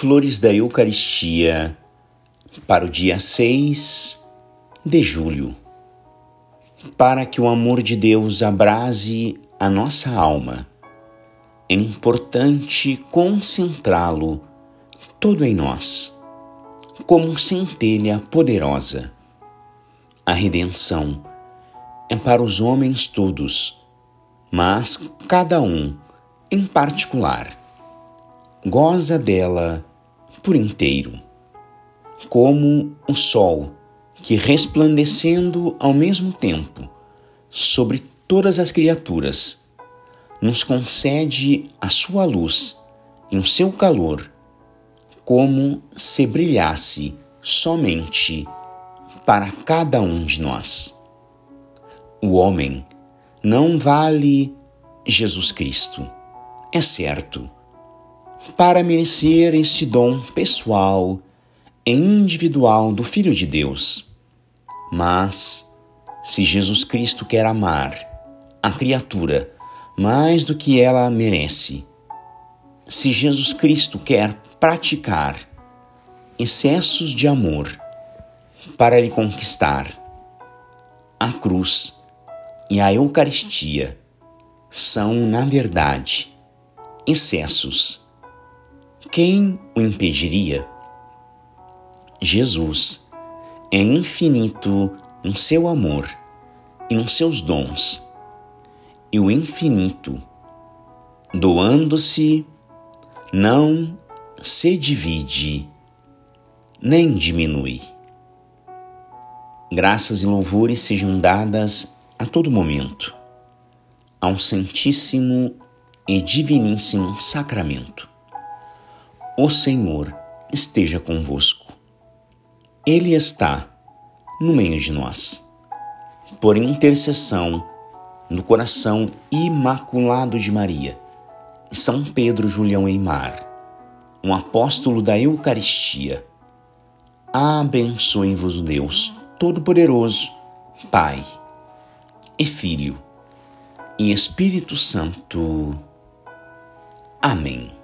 Flores da Eucaristia para o dia 6 de julho. Para que o amor de Deus abrase a nossa alma, é importante concentrá-lo todo em nós, como centelha poderosa. A redenção é para os homens todos, mas cada um, em particular, goza dela por inteiro, como o sol que, resplandecendo ao mesmo tempo sobre todas as criaturas, nos concede a sua luz e o seu calor, como se brilhasse somente para cada um de nós. O homem não vale Jesus Cristo, é certo para merecer este dom pessoal e individual do Filho de Deus. Mas, se Jesus Cristo quer amar a criatura mais do que ela merece, se Jesus Cristo quer praticar excessos de amor para lhe conquistar, a cruz e a Eucaristia são, na verdade, excessos quem o impediria? Jesus é infinito em seu amor e nos seus dons, e o infinito, doando-se, não se divide nem diminui. Graças e louvores sejam dadas a todo momento ao Santíssimo e Diviníssimo Sacramento o Senhor esteja convosco. Ele está no meio de nós. Por intercessão no coração imaculado de Maria, São Pedro Julião Eimar, um apóstolo da Eucaristia, abençoe-vos o Deus Todo-Poderoso, Pai e Filho e Espírito Santo. Amém.